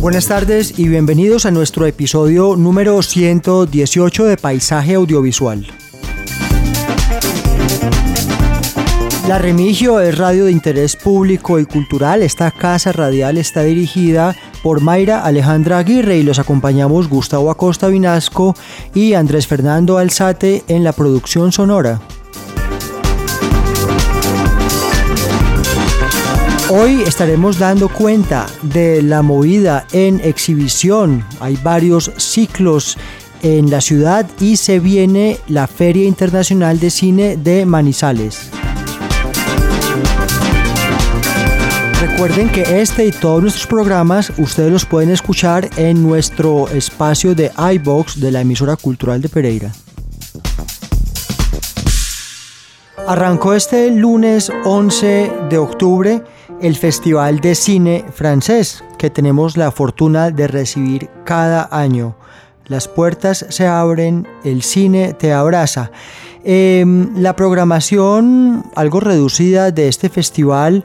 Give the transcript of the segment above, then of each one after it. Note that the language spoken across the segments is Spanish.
Buenas tardes y bienvenidos a nuestro episodio número 118 de Paisaje Audiovisual. La Remigio es radio de interés público y cultural. Esta casa radial está dirigida por Mayra Alejandra Aguirre y los acompañamos Gustavo Acosta Vinasco y Andrés Fernando Alzate en la producción sonora. Hoy estaremos dando cuenta de la movida en exhibición. Hay varios ciclos en la ciudad y se viene la Feria Internacional de Cine de Manizales. Recuerden que este y todos nuestros programas ustedes los pueden escuchar en nuestro espacio de iBox de la emisora cultural de Pereira. Arrancó este lunes 11 de octubre el Festival de Cine Francés que tenemos la fortuna de recibir cada año. Las puertas se abren, el cine te abraza. Eh, la programación algo reducida de este festival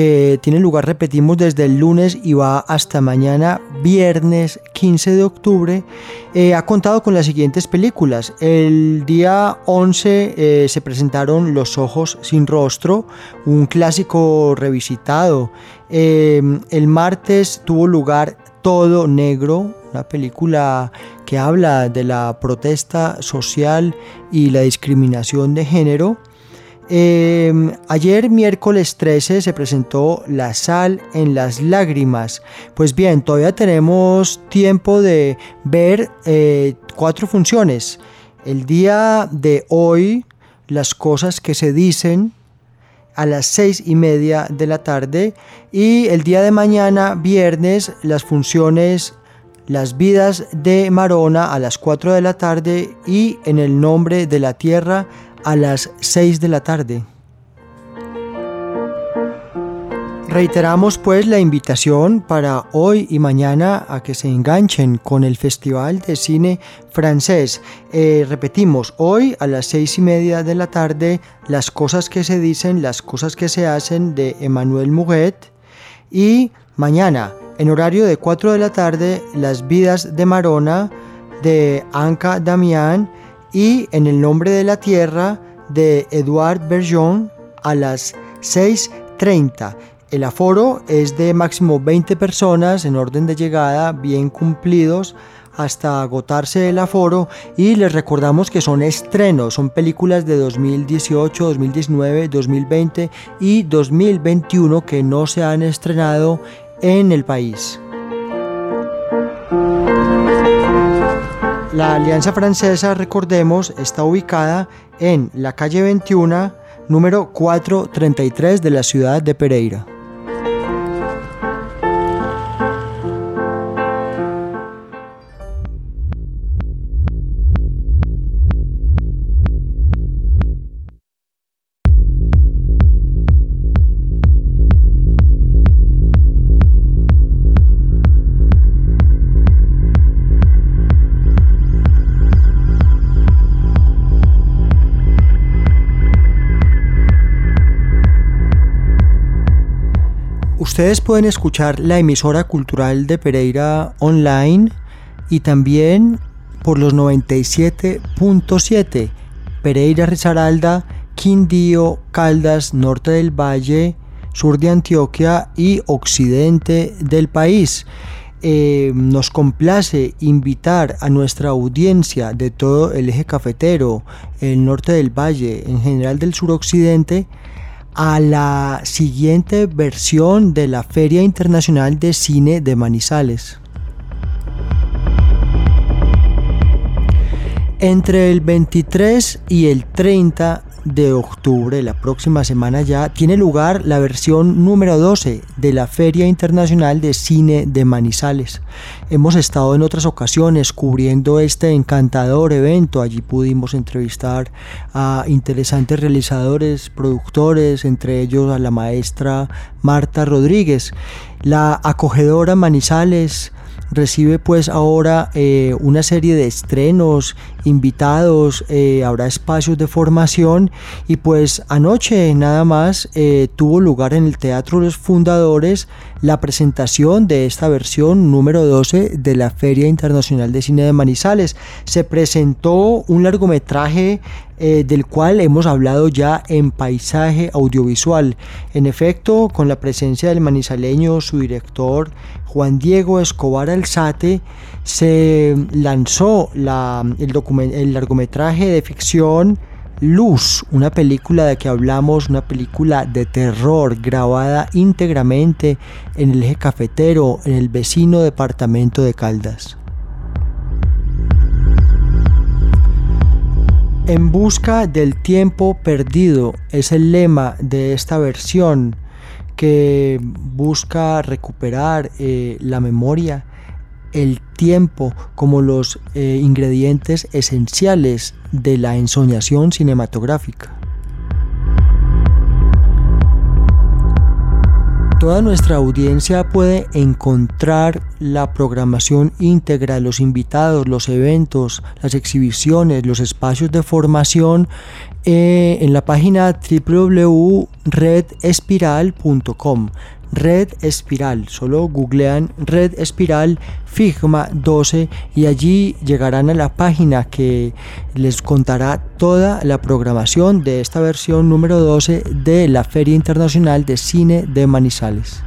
que tiene lugar, repetimos, desde el lunes y va hasta mañana, viernes 15 de octubre, eh, ha contado con las siguientes películas. El día 11 eh, se presentaron Los Ojos sin Rostro, un clásico revisitado. Eh, el martes tuvo lugar Todo Negro, una película que habla de la protesta social y la discriminación de género. Eh, ayer miércoles 13 se presentó La sal en las lágrimas. Pues bien, todavía tenemos tiempo de ver eh, cuatro funciones. El día de hoy, las cosas que se dicen a las seis y media de la tarde y el día de mañana, viernes, las funciones Las vidas de Marona a las 4 de la tarde y En el nombre de la tierra a las 6 de la tarde. Reiteramos pues la invitación para hoy y mañana a que se enganchen con el Festival de Cine Francés. Eh, repetimos, hoy a las seis y media de la tarde, las cosas que se dicen, las cosas que se hacen de Emmanuel Muguet. Y mañana, en horario de 4 de la tarde, las vidas de Marona de Anca Damián y En el nombre de la tierra de Eduard Bergeon a las 6.30. El aforo es de máximo 20 personas en orden de llegada, bien cumplidos hasta agotarse el aforo y les recordamos que son estrenos, son películas de 2018, 2019, 2020 y 2021 que no se han estrenado en el país. La Alianza Francesa, recordemos, está ubicada en la calle 21, número 433 de la ciudad de Pereira. Ustedes pueden escuchar la emisora cultural de Pereira online y también por los 97.7 Pereira Risaralda, Quindío, Caldas, Norte del Valle, sur de Antioquia y occidente del país. Eh, nos complace invitar a nuestra audiencia de todo el eje cafetero, el norte del valle, en general del suroccidente, a la siguiente versión de la Feria Internacional de Cine de Manizales. Entre el 23 y el 30 de octubre, la próxima semana ya, tiene lugar la versión número 12 de la Feria Internacional de Cine de Manizales. Hemos estado en otras ocasiones cubriendo este encantador evento. Allí pudimos entrevistar a interesantes realizadores, productores, entre ellos a la maestra Marta Rodríguez. La acogedora Manizales recibe pues ahora eh, una serie de estrenos, invitados, eh, habrá espacios de formación y pues anoche nada más eh, tuvo lugar en el Teatro Los Fundadores la presentación de esta versión número 12 de la Feria Internacional de Cine de Manizales. Se presentó un largometraje del cual hemos hablado ya en paisaje audiovisual. En efecto, con la presencia del manizaleño, su director Juan Diego Escobar Alzate, se lanzó el, largometraje de ficción Luz, una película de que hablamos, una película de terror grabada íntegramente en el eje cafetero, en el vecino departamento de Caldas. En busca del tiempo perdido es el lema de esta versión que busca recuperar eh, la memoria, el tiempo como los eh, ingredientes esenciales de la ensoñación cinematográfica. Toda nuestra audiencia puede encontrar la programación íntegra, los invitados, los eventos, las exhibiciones, los espacios de formación eh, en la página www.redespiral.com. Red Espiral, solo googlean Red Espiral Figma 12 y allí llegarán a la página que les contará toda la programación de esta versión número 12 de la Feria Internacional de Cine de Manizales.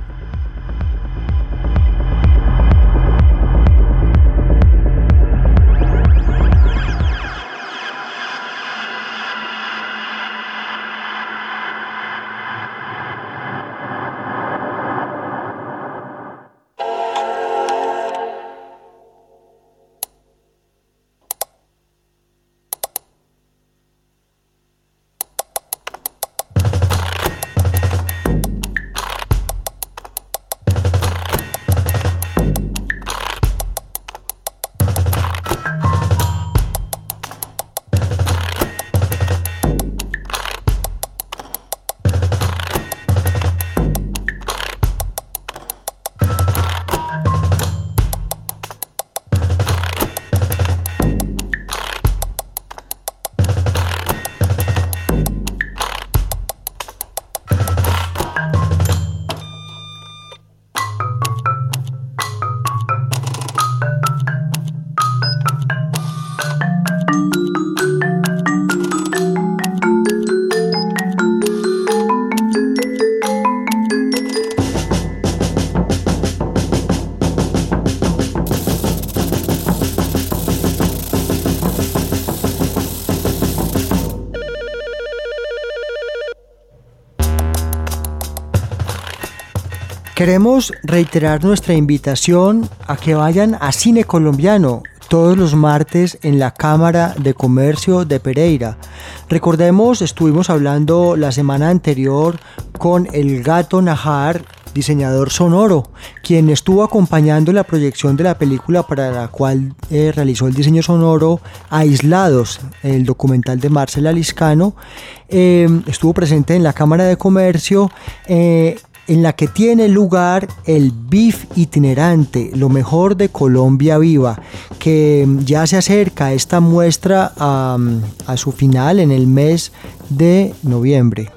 Queremos reiterar nuestra invitación a que vayan a Cine Colombiano todos los martes en la Cámara de Comercio de Pereira. Recordemos, estuvimos hablando la semana anterior con el gato Najar, diseñador sonoro, quien estuvo acompañando la proyección de la película para la cual eh, realizó el diseño sonoro Aislados, el documental de Marcela Liscano. Eh, estuvo presente en la Cámara de Comercio. Eh, en la que tiene lugar el BIF itinerante, lo mejor de Colombia Viva, que ya se acerca esta muestra a, a su final en el mes de noviembre.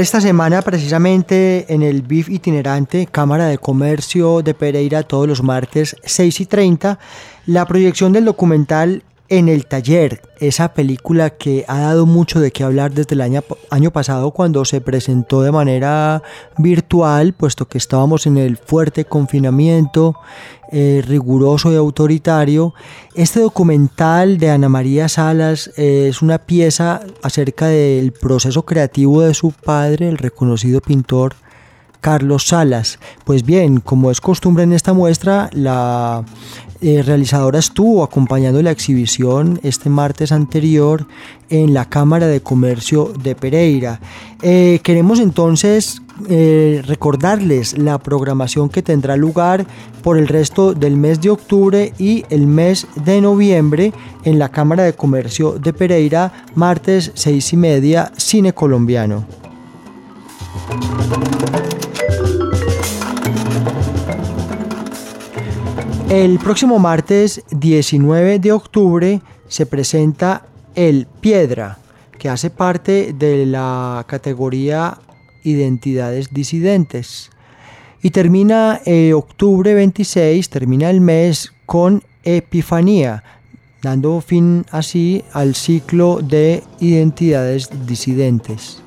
Esta semana precisamente en el BIF itinerante Cámara de Comercio de Pereira todos los martes 6 y 30 la proyección del documental en el taller, esa película que ha dado mucho de qué hablar desde el año, año, pasado cuando se presentó de manera virtual, puesto que estábamos en el fuerte confinamiento eh, riguroso y autoritario. Este documental de Ana María Salas eh, es una pieza acerca del proceso creativo de su padre, el reconocido pintor Carlos Salas. Pues bien, como es costumbre en esta muestra, la eh, realizadora estuvo acompañando la exhibición este martes anterior en la Cámara de Comercio de Pereira. Eh, queremos entonces eh, recordarles la programación que tendrá lugar por el resto del mes de octubre y el mes de noviembre en la Cámara de Comercio de Pereira, martes 6 y media, Cine Colombiano. El próximo martes 19 de octubre se presenta El Piedra, que hace parte de la categoría Identidades Disidentes. Y termina eh, octubre 26, termina el mes con Epifanía, dando fin así al ciclo de Identidades Disidentes.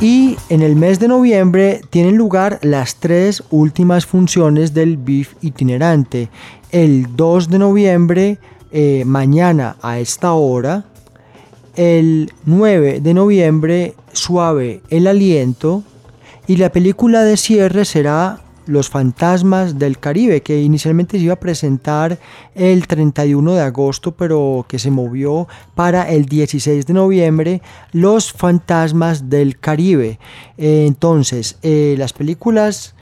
Y en el mes de noviembre tienen lugar las tres últimas funciones del BIF itinerante. El 2 de noviembre, eh, mañana a esta hora. El 9 de noviembre, suave el aliento. Y la película de cierre será los Fantasmas del Caribe, que inicialmente se iba a presentar el 31 de agosto, pero que se movió para el 16 de noviembre, Los Fantasmas del Caribe. Entonces, eh, las películas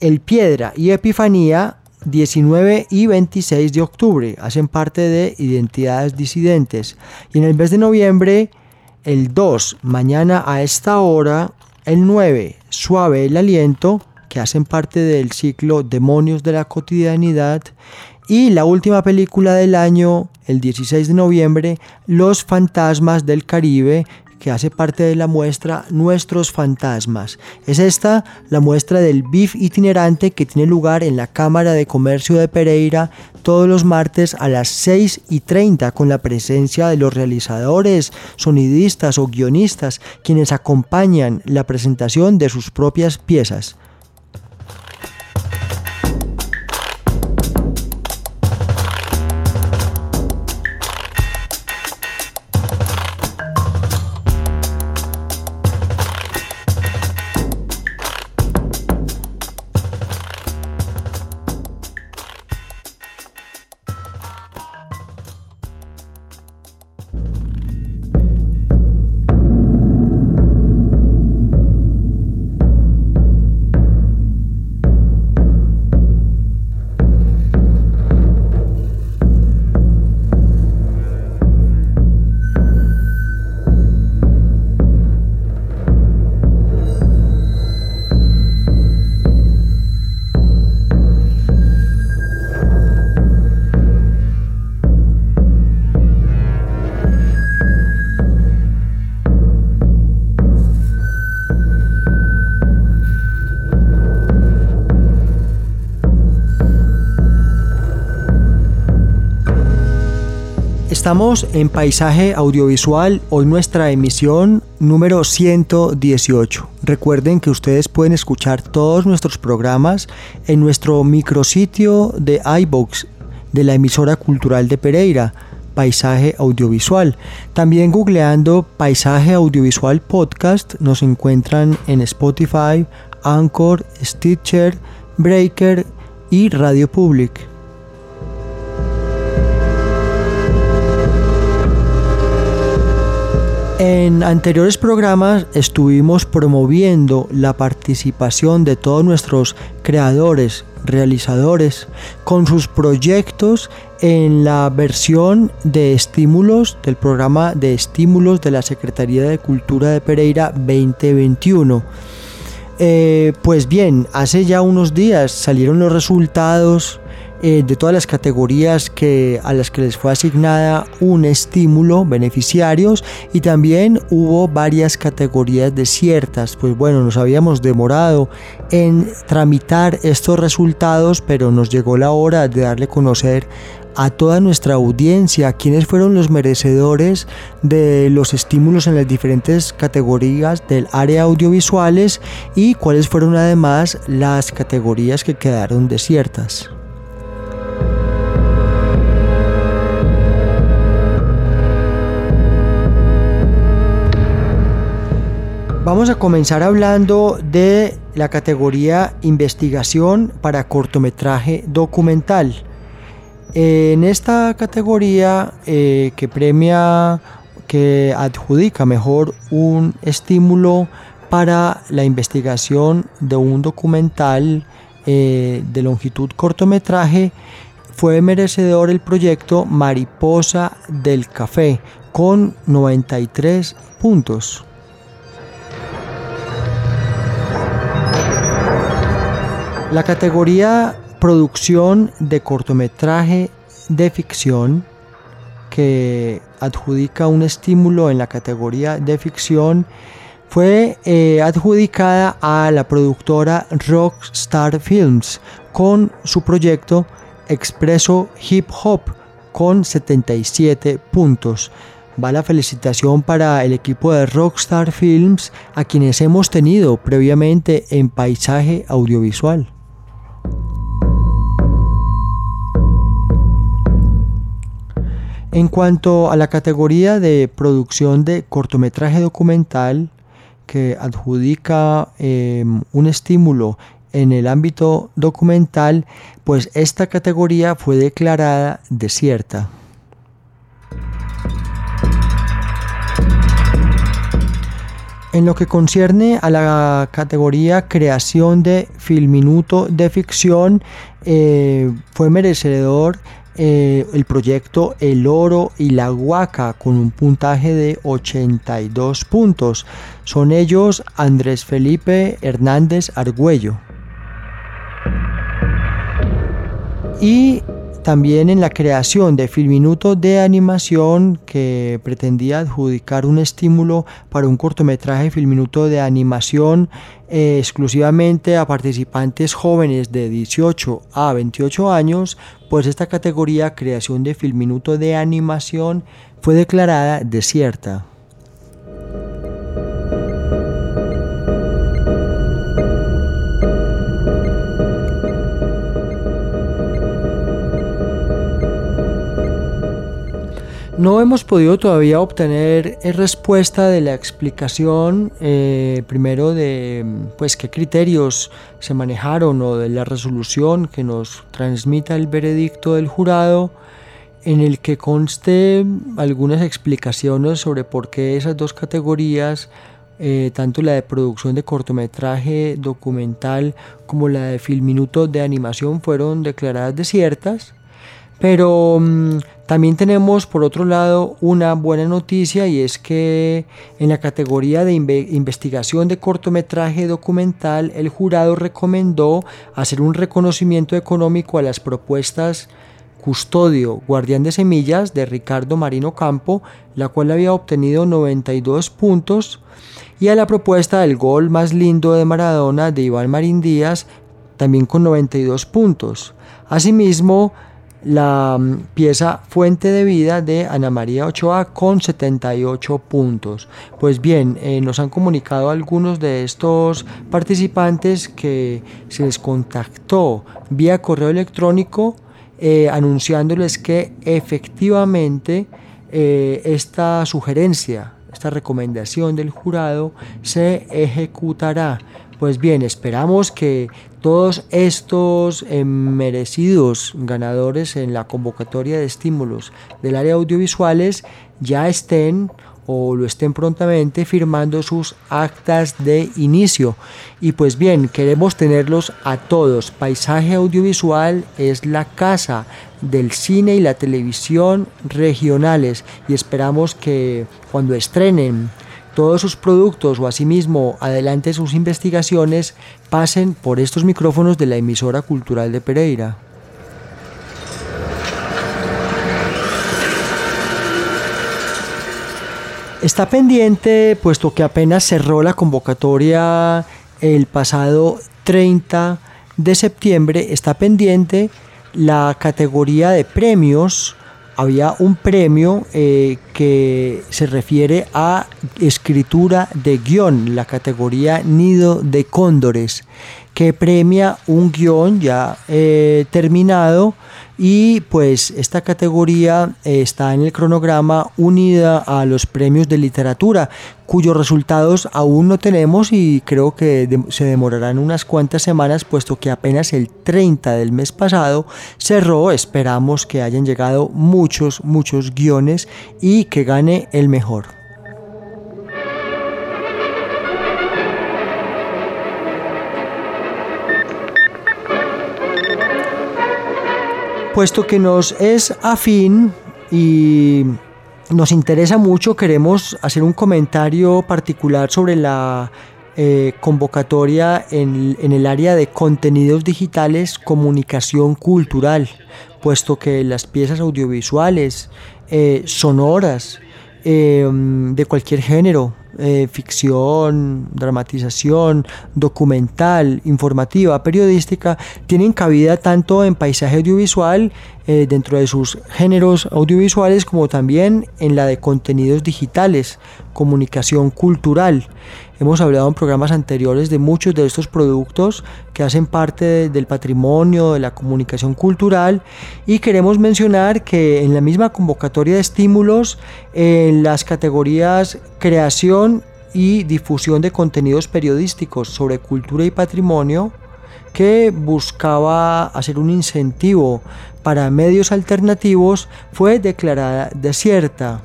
El Piedra y Epifanía 19 y 26 de octubre hacen parte de Identidades Disidentes. Y en el mes de noviembre, el 2, mañana a esta hora, el 9, Suave el Aliento, que hacen parte del ciclo Demonios de la Cotidianidad. Y la última película del año, el 16 de noviembre, Los Fantasmas del Caribe, que hace parte de la muestra Nuestros Fantasmas. Es esta la muestra del BIF itinerante que tiene lugar en la Cámara de Comercio de Pereira todos los martes a las 6 y 30 con la presencia de los realizadores, sonidistas o guionistas quienes acompañan la presentación de sus propias piezas. Estamos en Paisaje Audiovisual, hoy nuestra emisión número 118. Recuerden que ustedes pueden escuchar todos nuestros programas en nuestro micrositio de iBox de la emisora cultural de Pereira, Paisaje Audiovisual. También googleando Paisaje Audiovisual Podcast nos encuentran en Spotify, Anchor, Stitcher, Breaker y Radio Public. En anteriores programas estuvimos promoviendo la participación de todos nuestros creadores, realizadores, con sus proyectos en la versión de estímulos del programa de estímulos de la Secretaría de Cultura de Pereira 2021. Eh, pues bien, hace ya unos días salieron los resultados eh, de todas las categorías que, a las que les fue asignada un estímulo beneficiarios y también hubo varias categorías desiertas. Pues bueno, nos habíamos demorado en tramitar estos resultados, pero nos llegó la hora de darle a conocer a toda nuestra audiencia quiénes fueron los merecedores de los estímulos en las diferentes categorías del área audiovisuales y cuáles fueron además las categorías que quedaron desiertas. Vamos a comenzar hablando de la categoría investigación para cortometraje documental. En esta categoría eh, que premia, que adjudica mejor un estímulo para la investigación de un documental eh, de longitud cortometraje, fue merecedor el proyecto Mariposa del Café con 93 puntos. La categoría producción de cortometraje de ficción que adjudica un estímulo en la categoría de ficción fue eh, adjudicada a la productora Rockstar Films con su proyecto Expreso Hip Hop con 77 puntos. Va la felicitación para el equipo de Rockstar Films a quienes hemos tenido previamente en paisaje audiovisual. En cuanto a la categoría de producción de cortometraje documental que adjudica em, un estímulo en el ámbito documental, pues esta categoría fue declarada desierta. En lo que concierne a la categoría creación de filminuto de ficción, eh, fue merecedor eh, el proyecto El Oro y la Huaca con un puntaje de 82 puntos. Son ellos Andrés Felipe Hernández Argüello. Y también en la creación de Filminuto de animación que pretendía adjudicar un estímulo para un cortometraje Filminuto de animación eh, exclusivamente a participantes jóvenes de 18 a 28 años, pues esta categoría creación de Filminuto de animación fue declarada desierta. No hemos podido todavía obtener eh, respuesta de la explicación, eh, primero de pues, qué criterios se manejaron o de la resolución que nos transmita el veredicto del jurado, en el que conste algunas explicaciones sobre por qué esas dos categorías, eh, tanto la de producción de cortometraje documental como la de filminuto de animación, fueron declaradas desiertas. Pero mm, también tenemos por otro lado una buena noticia y es que en la categoría de investigación de cortometraje documental el jurado recomendó hacer un reconocimiento económico a las propuestas Custodio, Guardián de Semillas de Ricardo Marino Campo, la cual había obtenido 92 puntos, y a la propuesta del gol más lindo de Maradona de Iván Marín Díaz, también con 92 puntos. Asimismo, la mm, pieza Fuente de Vida de Ana María Ochoa con 78 puntos. Pues bien, eh, nos han comunicado algunos de estos participantes que se les contactó vía correo electrónico eh, anunciándoles que efectivamente eh, esta sugerencia, esta recomendación del jurado se ejecutará. Pues bien, esperamos que todos estos eh, merecidos ganadores en la convocatoria de estímulos del área audiovisuales ya estén o lo estén prontamente firmando sus actas de inicio. Y pues bien, queremos tenerlos a todos. Paisaje Audiovisual es la casa del cine y la televisión regionales y esperamos que cuando estrenen todos sus productos o asimismo adelante sus investigaciones pasen por estos micrófonos de la emisora cultural de Pereira. Está pendiente, puesto que apenas cerró la convocatoria el pasado 30 de septiembre, está pendiente la categoría de premios había un premio eh, que se refiere a escritura de guion, la categoría Nido de Cóndores, que premia un guion ya eh, terminado y pues esta categoría eh, está en el cronograma unida a los premios de literatura, cuyos resultados aún no tenemos y creo que se demorarán unas cuantas semanas, puesto que apenas el 30 del mes pasado cerró. Esperamos que hayan llegado muchos, muchos guiones y que gane el mejor. Puesto que nos es afín y nos interesa mucho, queremos hacer un comentario particular sobre la eh, convocatoria en, el área de contenidos digitales, comunicación cultural, puesto que las piezas audiovisuales, eh, sonoras, eh, de cualquier género, eh, ficción, dramatización, documental, informativa, periodística, tienen cabida tanto en paisaje audiovisual, eh, dentro de sus géneros audiovisuales, como también en la de contenidos digitales, comunicación cultural. Hemos hablado en programas anteriores de muchos de estos productos que hacen parte del patrimonio de la comunicación cultural y queremos mencionar que en la misma convocatoria de estímulos, en las categorías creación y difusión de contenidos periodísticos sobre cultura y patrimonio, que buscaba hacer un incentivo para medios alternativos, fue declarada desierta.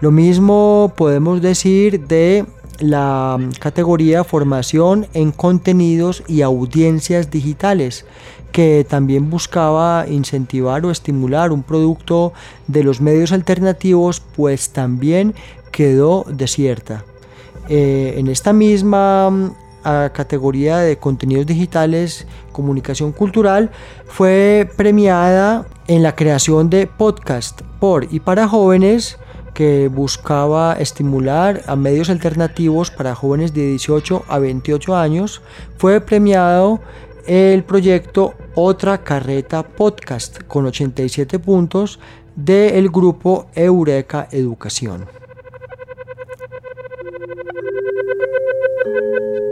Lo mismo podemos decir de la categoría formación en contenidos y audiencias digitales, que también buscaba incentivar o estimular un producto de los medios alternativos, pues también quedó desierta. Eh, en esta misma mm, categoría de contenidos digitales, comunicación cultural, fue premiada en la creación de podcast por y para jóvenes que buscaba estimular a medios alternativos para jóvenes de 18 a 28 años, fue premiado el proyecto Otra Carreta Podcast con 87 puntos del grupo Eureka Educación. Thank you.